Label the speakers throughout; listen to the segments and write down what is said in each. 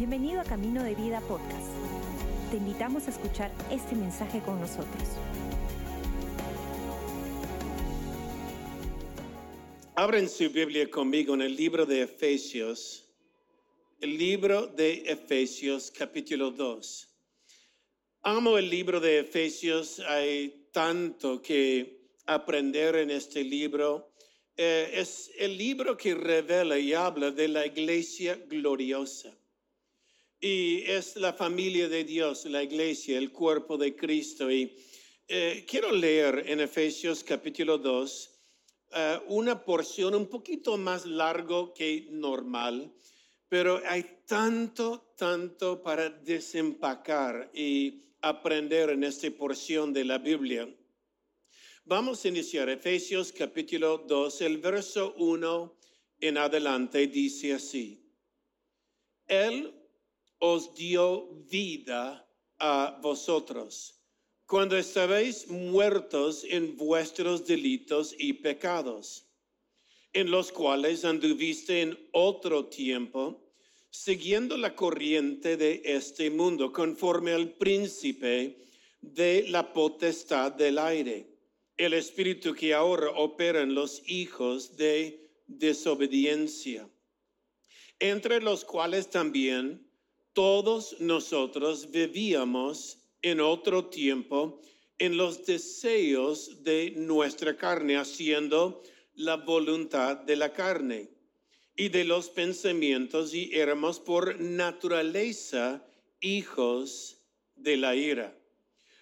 Speaker 1: Bienvenido a Camino de Vida Podcast. Te invitamos a escuchar este mensaje con nosotros.
Speaker 2: Abren su Biblia conmigo en el libro de Efesios, el libro de Efesios capítulo 2. Amo el libro de Efesios, hay tanto que aprender en este libro. Eh, es el libro que revela y habla de la iglesia gloriosa. Y es la familia de Dios, la iglesia, el cuerpo de Cristo. Y eh, quiero leer en Efesios capítulo 2 eh, una porción un poquito más largo que normal, pero hay tanto, tanto para desempacar y aprender en esta porción de la Biblia. Vamos a iniciar Efesios capítulo 2, el verso 1 en adelante dice así. Él os dio vida a vosotros cuando estabais muertos en vuestros delitos y pecados, en los cuales anduviste en otro tiempo, siguiendo la corriente de este mundo, conforme al príncipe de la potestad del aire, el espíritu que ahora opera en los hijos de desobediencia, entre los cuales también todos nosotros vivíamos en otro tiempo en los deseos de nuestra carne, haciendo la voluntad de la carne y de los pensamientos y éramos por naturaleza hijos de la ira.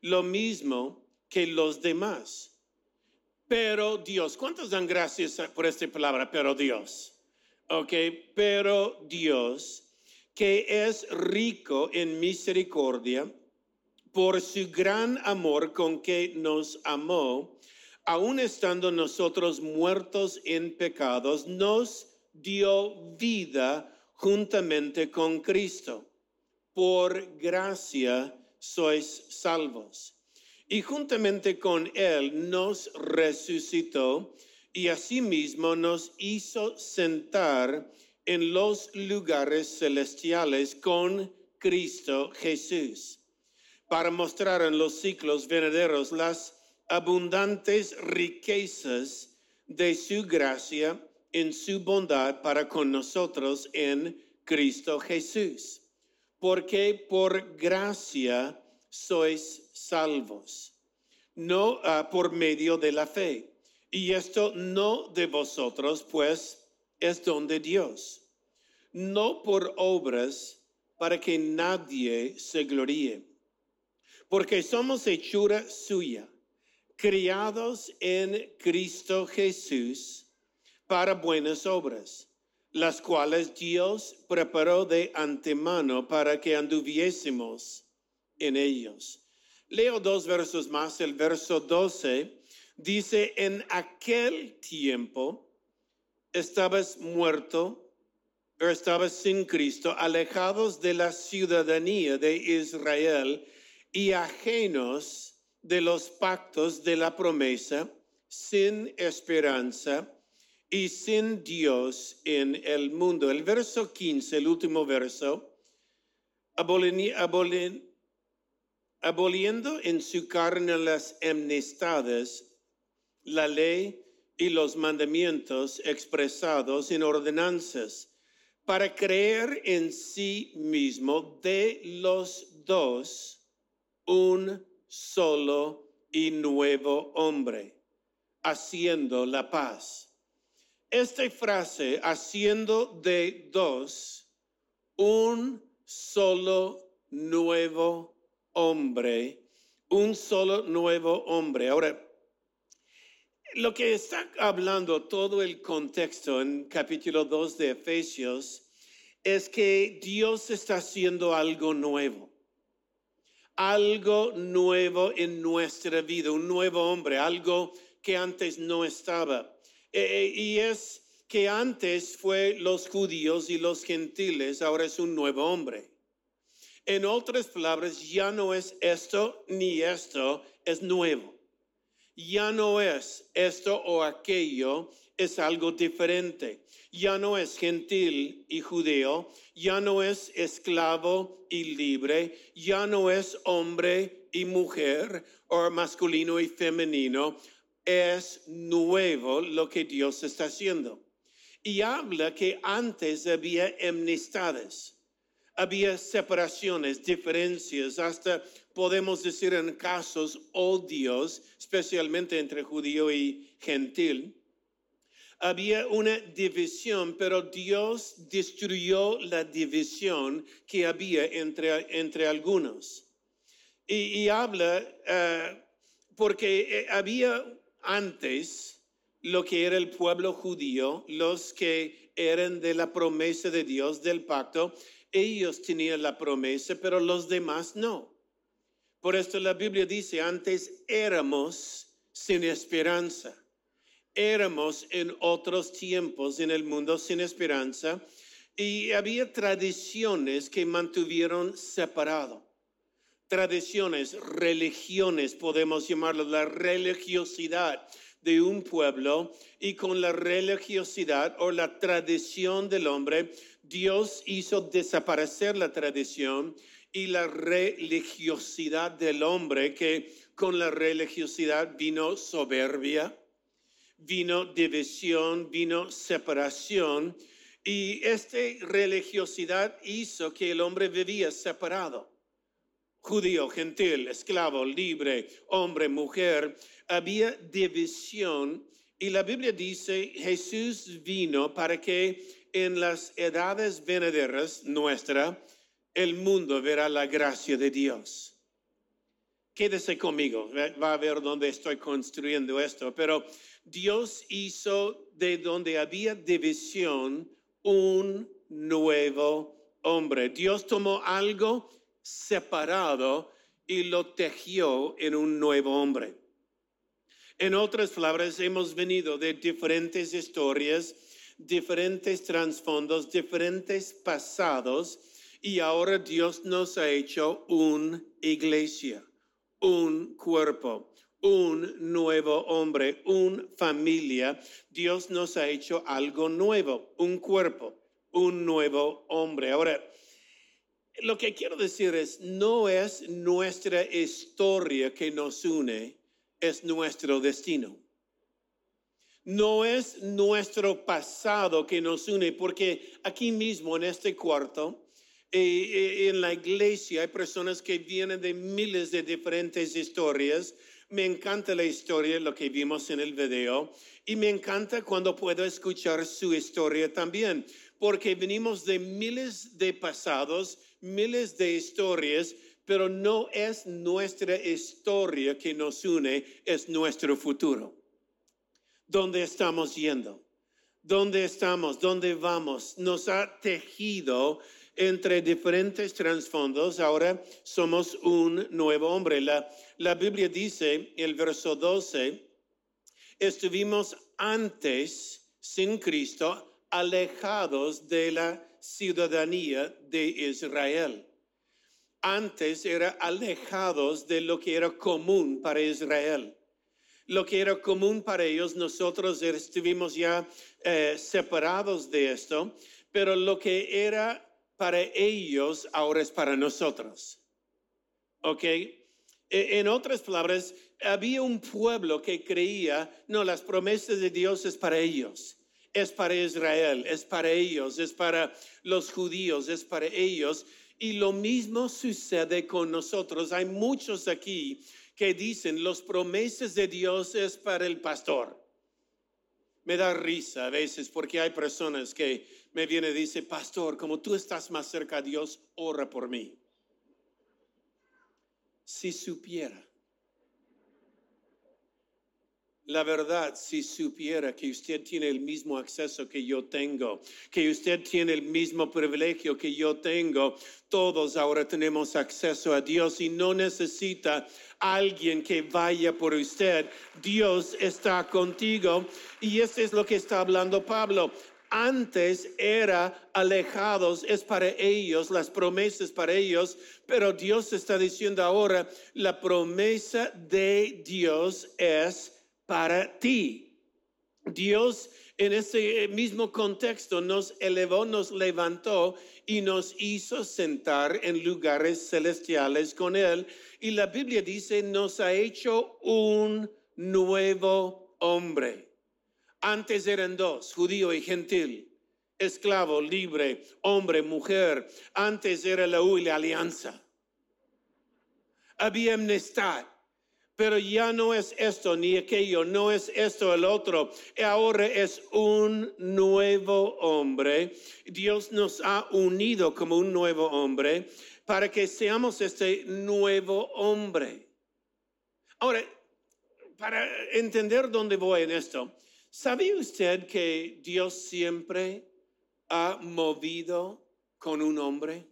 Speaker 2: Lo mismo que los demás. Pero Dios, ¿cuántos dan gracias por esta palabra? Pero Dios. Ok, pero Dios que es rico en misericordia por su gran amor con que nos amó, aun estando nosotros muertos en pecados, nos dio vida juntamente con Cristo. Por gracia sois salvos. Y juntamente con Él nos resucitó y asimismo nos hizo sentar en los lugares celestiales con Cristo Jesús, para mostrar en los ciclos venideros las abundantes riquezas de su gracia en su bondad para con nosotros en Cristo Jesús. Porque por gracia sois salvos, no uh, por medio de la fe. Y esto no de vosotros, pues es don de Dios, no por obras para que nadie se gloríe, porque somos hechura suya, criados en Cristo Jesús para buenas obras, las cuales Dios preparó de antemano para que anduviésemos en ellos. Leo dos versos más, el verso 12 dice, en aquel tiempo, estabas muerto o estabas sin Cristo, alejados de la ciudadanía de Israel y ajenos de los pactos de la promesa, sin esperanza y sin Dios en el mundo. El verso 15, el último verso, aboliendo en su carne las amnistades, la ley y los mandamientos expresados en ordenanzas para creer en sí mismo de los dos un solo y nuevo hombre, haciendo la paz. Esta frase, haciendo de dos un solo nuevo hombre, un solo nuevo hombre. Ahora, lo que está hablando todo el contexto en capítulo 2 de Efesios es que Dios está haciendo algo nuevo. Algo nuevo en nuestra vida, un nuevo hombre, algo que antes no estaba. Eh, eh, y es que antes fue los judíos y los gentiles, ahora es un nuevo hombre. En otras palabras, ya no es esto ni esto, es nuevo ya no es esto o aquello, es algo diferente. Ya no es gentil y judío, ya no es esclavo y libre, ya no es hombre y mujer o masculino y femenino. Es nuevo lo que Dios está haciendo. Y habla que antes había amnistades, había separaciones, diferencias, hasta podemos decir en casos odios, especialmente entre judío y gentil había una división, pero Dios destruyó la división que había entre, entre algunos. Y, habla, eh, porque eh, había antes lo que era el pueblo judío, los que eran de la promesa de Dios, del pacto, ellos tenían la promesa, pero los demás no. Por esto la Biblia dice, antes éramos sin esperanza éramos en otros tiempos en el mundo sin esperanza y había tradiciones que mantuvieron separado. Tradiciones, religiones, podemos llamarlo, la religiosidad de un pueblo y con la religiosidad o la tradición del hombre, Dios hizo desaparecer la tradición y la religiosidad del hombre, que con la religiosidad vino soberbia, vino división, vino separación y esta religiosidad hizo que el hombre vivía separado. Judío, gentil, esclavo, libre, hombre, mujer, había división y la Biblia dice, Jesús vino para que en las edades venideras nuestra, el mundo verá la gracia de Dios. Quédese conmigo, va a ver dónde estoy construyendo esto, pero Dios hizo de donde había división un nuevo hombre. Dios tomó algo separado y lo tejió en un nuevo hombre. En otras palabras, hemos venido de diferentes historias, diferentes trasfondos, diferentes pasados, y ahora Dios nos ha hecho una iglesia, un cuerpo un nuevo hombre, una familia. Dios nos ha hecho algo nuevo, un cuerpo, un nuevo hombre. Ahora, lo que quiero decir es, no es nuestra historia que nos une, es nuestro destino. No es nuestro pasado que nos une, porque aquí mismo en este cuarto, eh, eh, en la iglesia hay personas que vienen de miles de diferentes historias, me encanta la historia, lo que vimos en el video, y me encanta cuando puedo escuchar su historia también, porque venimos de miles de pasados, miles de historias, pero no es nuestra historia que nos une, es nuestro futuro. ¿Dónde estamos yendo? ¿Dónde estamos? ¿Dónde vamos? Nos ha tejido entre diferentes trasfondos. Ahora somos un nuevo hombre. La, la Biblia dice, el verso 12, estuvimos antes sin Cristo alejados de la ciudadanía de Israel. Antes era alejados de lo que era común para Israel. Lo que era común para ellos, nosotros estuvimos ya eh, separados de esto, pero lo que era para ellos ahora es para nosotros. ¿Ok? E, en otras palabras, había un pueblo que creía, no, las promesas de Dios es para ellos, es para Israel, es para ellos, es para los judíos, es para ellos. Y lo mismo sucede con nosotros. Hay muchos aquí que dicen, las promesas de Dios es para el pastor. Me da risa a veces porque hay personas que me vienen y dicen, pastor, como tú estás más cerca a Dios, ora por mí si supiera. La verdad, si supiera que usted tiene el mismo acceso que yo tengo, que usted tiene el mismo privilegio que yo tengo, todos ahora tenemos acceso a Dios y no necesita alguien que vaya por usted. Dios está contigo y eso es lo que está hablando Pablo antes era alejados, es para ellos, las promesas para ellos, pero Dios está diciendo ahora, la promesa de Dios es para ti. Dios en ese mismo contexto nos elevó, nos levantó y nos hizo sentar en lugares celestiales con Él. Y la Biblia dice, nos ha hecho un nuevo hombre. Antes eran dos, judío y gentil, esclavo, libre, hombre, mujer. Antes era la U y la alianza. Había amnistad. Pero ya no es esto ni aquello, no es esto el otro. Ahora es un nuevo hombre. Dios nos ha unido como un nuevo hombre para que seamos este nuevo hombre. Ahora, para entender dónde voy en esto, ¿sabe usted que Dios siempre ha movido con un hombre?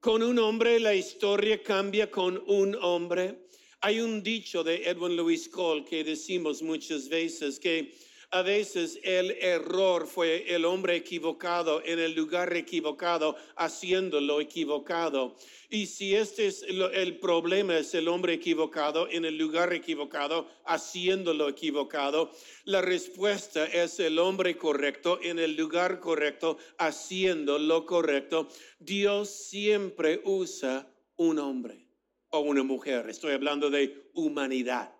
Speaker 2: Con un hombre la historia cambia con un hombre. Hay un dicho de Edwin Lewis Cole que decimos muchas veces que a veces el error fue el hombre equivocado en el lugar equivocado, haciendo lo equivocado. Y si este es el problema, es el hombre equivocado en el lugar equivocado, haciendo lo equivocado, la respuesta es el hombre correcto en el lugar correcto, haciendo lo correcto. Dios siempre usa un hombre o una mujer. Estoy hablando de humanidad.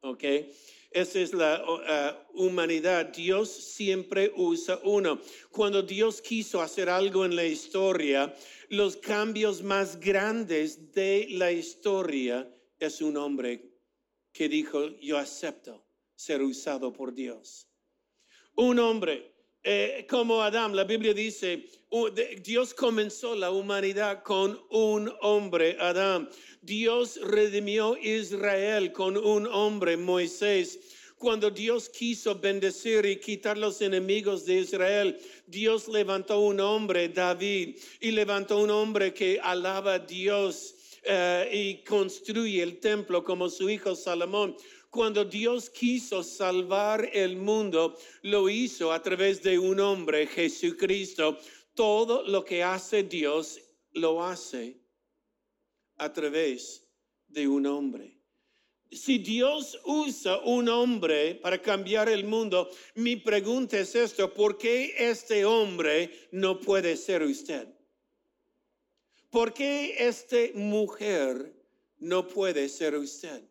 Speaker 2: ¿Ok? Esa es la uh, humanidad. Dios siempre usa uno. Cuando Dios quiso hacer algo en la historia, los cambios más grandes de la historia es un hombre que dijo, yo acepto ser usado por Dios. Un hombre eh, como Adán, la Biblia dice, Dios comenzó la humanidad con un hombre, Adán. Dios redimió Israel con un hombre, Moisés. Cuando Dios quiso bendecir y quitar los enemigos de Israel, Dios levantó un hombre, David, y levantó un hombre que alaba a Dios eh, y construye el templo como su hijo Salomón. Cuando Dios quiso salvar el mundo, lo hizo a través de un hombre, Jesucristo. Todo lo que hace Dios lo hace a través de un hombre. Si Dios usa un hombre para cambiar el mundo, mi pregunta es esto, ¿por qué este hombre no puede ser usted? ¿Por qué esta mujer no puede ser usted?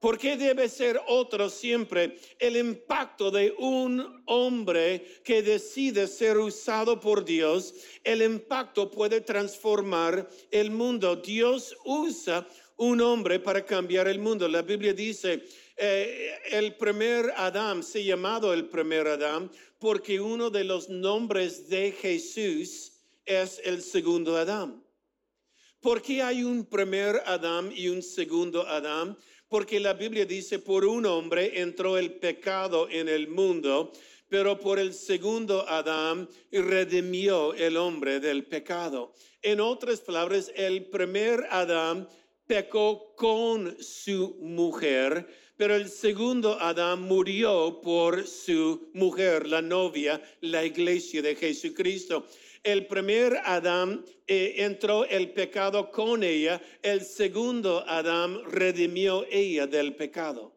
Speaker 2: ¿Por qué debe ser otro siempre? El impacto de un hombre que decide ser usado por Dios, el impacto puede transformar el mundo. Dios usa un hombre para cambiar el mundo. La Biblia dice, eh, el primer Adán se llamado el primer Adán porque uno de los nombres de Jesús es el segundo Adán. ¿Por qué hay un primer Adán y un segundo Adán? Porque la Biblia dice, por un hombre entró el pecado en el mundo, pero por el segundo Adán redimió el hombre del pecado. En otras palabras, el primer Adán pecó con su mujer, pero el segundo Adán murió por su mujer, la novia, la iglesia de Jesucristo. El primer Adán eh, entró el pecado con ella, el segundo Adán redimió ella del pecado.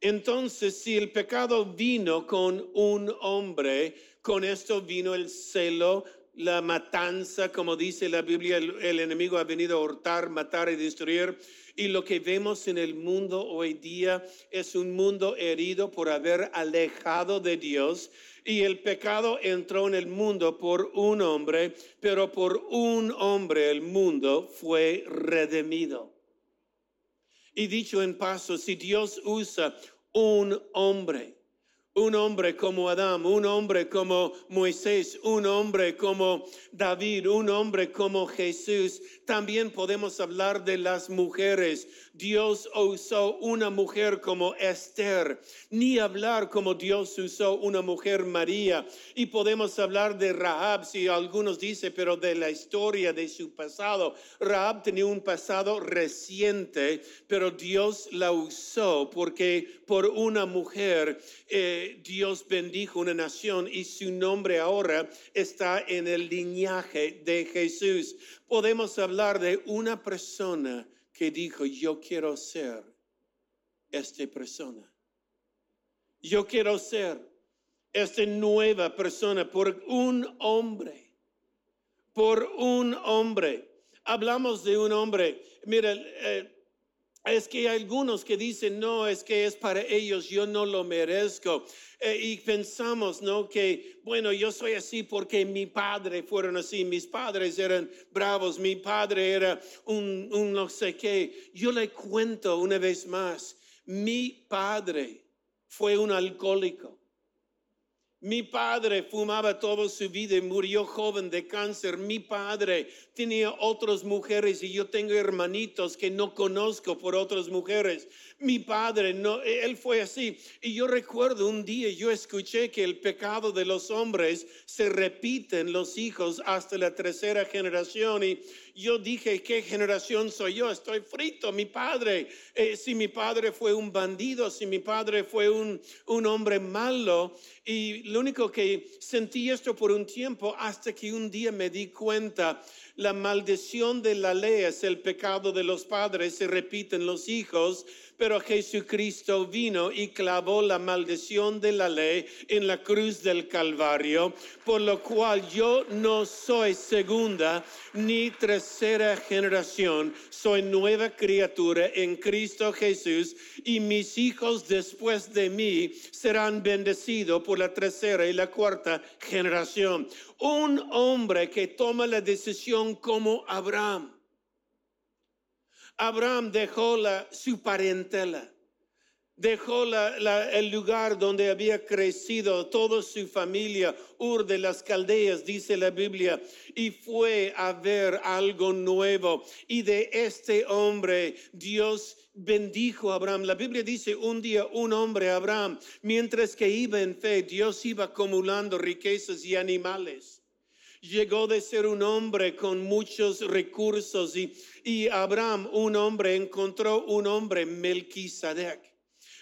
Speaker 2: Entonces, si el pecado vino con un hombre, con esto vino el celo, la matanza, como dice la Biblia, el, enemigo ha venido a hurtar, matar y destruir. Y lo que vemos en el mundo hoy día es un mundo herido por haber alejado de Dios y el pecado entró en el mundo por un hombre, pero por un hombre el mundo fue redimido. Y dicho en paso, si Dios usa un hombre, un hombre como Adán, un hombre como Moisés, un hombre como David, un hombre como Jesús. También podemos hablar de las mujeres. Dios usó una mujer como Esther, ni hablar como Dios usó una mujer María. Y podemos hablar de Rahab, si algunos dicen, pero de la historia de su pasado. Rahab tenía un pasado reciente, pero Dios la usó porque por una mujer eh, Dios bendijo una nación y su nombre ahora está en el linaje de Jesús. Podemos hablar de una persona que dijo, yo quiero ser esta persona. Yo quiero ser esta nueva persona por un hombre, por un hombre. Hablamos de un hombre. Mira, eh, es que algunos que dicen, no, es que es para ellos, yo no lo merezco. Eh, y pensamos, ¿no? Que, bueno, yo soy así porque mi padre fueron así, mis padres eran bravos, mi padre era un no sé qué. Yo le cuento una vez más, mi padre fue un alcohólico. Mi padre fumaba toda su vida y murió joven de cáncer. Mi padre tenía otras mujeres y yo tengo hermanitos que no conozco por otras mujeres. Mi padre, no, él fue así. Y yo recuerdo un día yo escuché que el pecado de los hombres se repite en los hijos hasta la tercera generación. Y yo dije, ¿qué generación soy yo? Estoy frito. Mi padre, eh, si mi padre fue un bandido, si mi padre fue un, un hombre malo. Y lo único que sentí esto por un tiempo hasta que un día me di cuenta, la maldición de la ley es el pecado de los padres, se repiten los hijos, pero Jesucristo vino y clavó la maldición de la ley en la cruz del Calvario, por lo cual yo no soy segunda ni tercera generación, soy nueva criatura en Cristo Jesús y mis hijos después de mí serán bendecidos por la tercera y la cuarta generación. Un hombre que toma la decisión como Abraham Abraham dejó su parentela, dejó el lugar donde había crecido toda su familia, Ur de las Caldeas, dice la Biblia, y fue a ver algo nuevo. Y de este hombre Dios bendijo a Abraham. La Biblia dice un día un hombre, Abraham, mientras que iba en fe, Dios iba acumulando riquezas y animales llegó de ser un hombre con muchos recursos y, Abraham, un hombre, encontró un hombre, Melquisedec.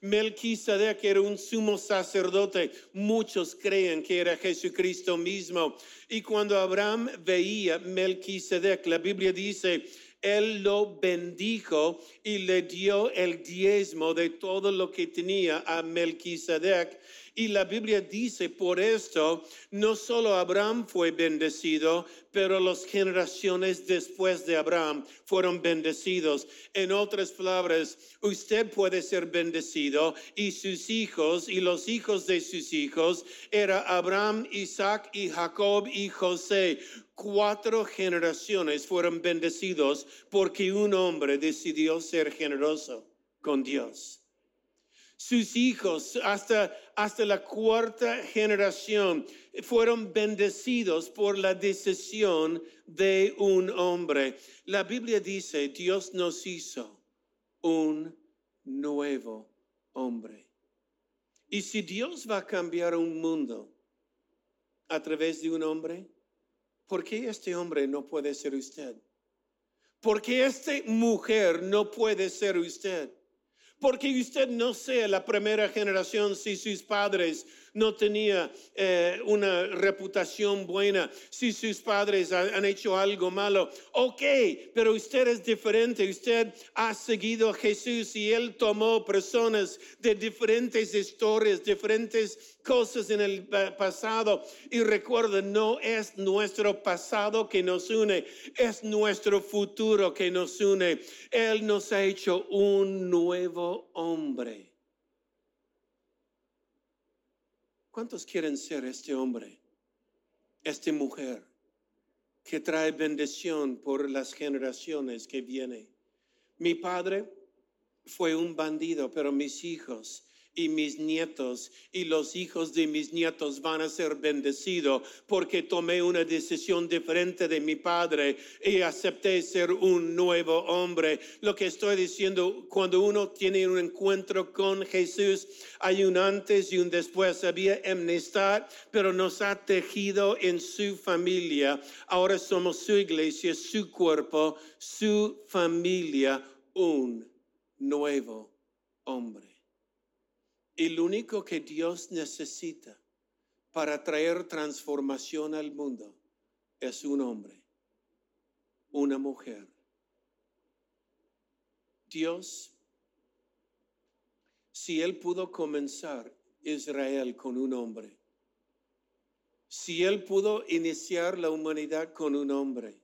Speaker 2: Melquisedec era un sumo sacerdote. Muchos creen que era Jesucristo mismo. Y cuando Abraham veía Melquisedec, la Biblia dice, él lo bendijo y le dio el diezmo de todo lo que tenía a Melquisedec. Y la Biblia dice, por esto, no solo Abraham fue bendecido, pero las generaciones después de Abraham fueron bendecidos. En otras palabras, usted puede ser bendecido y sus hijos y los hijos de sus hijos era Abraham, Isaac y Jacob y José. Cuatro generaciones fueron bendecidos porque un hombre decidió ser generoso con Dios sus hijos hasta, hasta la cuarta generación fueron bendecidos por la decisión de un hombre. La Biblia dice, Dios nos hizo un nuevo hombre. Y si Dios va a cambiar un mundo a través de un hombre, ¿por qué este hombre no puede ser usted? ¿Por qué esta mujer no puede ser usted? Porque usted no sea la primera generación si sus padres no tenían eh, una reputación buena, si sus padres han hecho algo malo. Ok, pero usted es diferente, usted ha seguido a Jesús y él tomó personas de diferentes historias, diferentes cosas en el pasado. Y recuerda, no es nuestro pasado que nos une, es nuestro futuro que nos une. Él nos ha hecho un nuevo hombre. ¿Cuántos quieren ser este hombre, esta mujer que trae bendición por las generaciones que vienen? Mi padre fue un bandido, pero mis hijos y mis nietos y los hijos de mis nietos van a ser bendecidos porque tomé una decisión diferente de mi padre y acepté ser un nuevo hombre. Lo que estoy diciendo, cuando uno tiene un encuentro con Jesús, hay un antes y un después. Había amnistad, pero nos ha tejido en su familia. Ahora somos su iglesia, su cuerpo, su familia, un nuevo hombre. Y lo único que Dios necesita para traer transformación al mundo es un hombre, una mujer. Dios, si Él pudo comenzar Israel con un hombre, si Él pudo iniciar la humanidad con un hombre,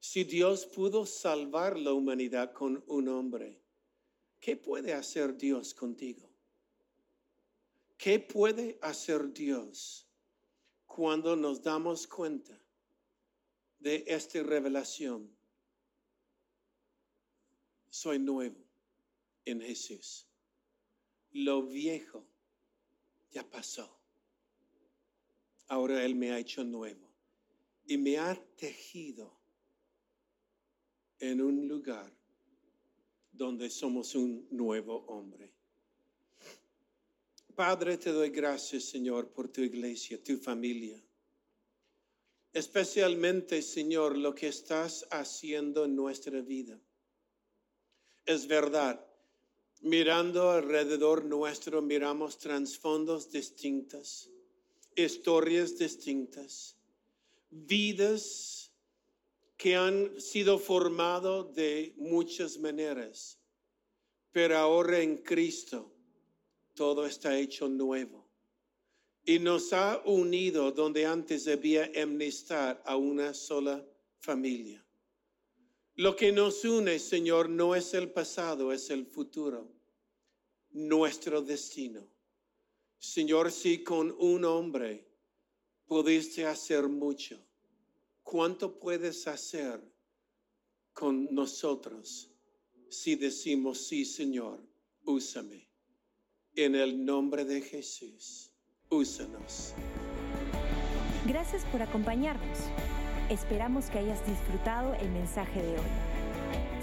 Speaker 2: si Dios pudo salvar la humanidad con un hombre, ¿qué puede hacer Dios contigo? ¿Qué puede hacer Dios cuando nos damos cuenta de esta revelación? Soy nuevo en Jesús. Lo viejo ya pasó. Ahora Él me ha hecho nuevo y me ha tejido en un lugar donde somos un nuevo hombre. Padre, te doy gracias, Señor, por tu iglesia, tu familia. Especialmente, Señor, lo que estás haciendo en nuestra vida. Es verdad, mirando alrededor nuestro, miramos trasfondos distintos, historias distintas, vidas que han sido formadas de muchas maneras, pero ahora en Cristo todo está hecho nuevo. Y nos ha unido donde antes había amnistad a una sola familia. Lo que nos une, Señor, no es el pasado, es el futuro, nuestro destino. Señor, si con un hombre pudiste hacer mucho, ¿cuánto puedes hacer con nosotros si decimos, sí, Señor, úsame? En el nombre de Jesús, úsanos.
Speaker 1: Gracias por acompañarnos. Esperamos que hayas disfrutado el mensaje de hoy.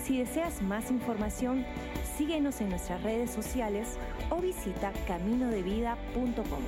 Speaker 1: Si deseas más información, síguenos en nuestras redes sociales o visita caminodevida.com.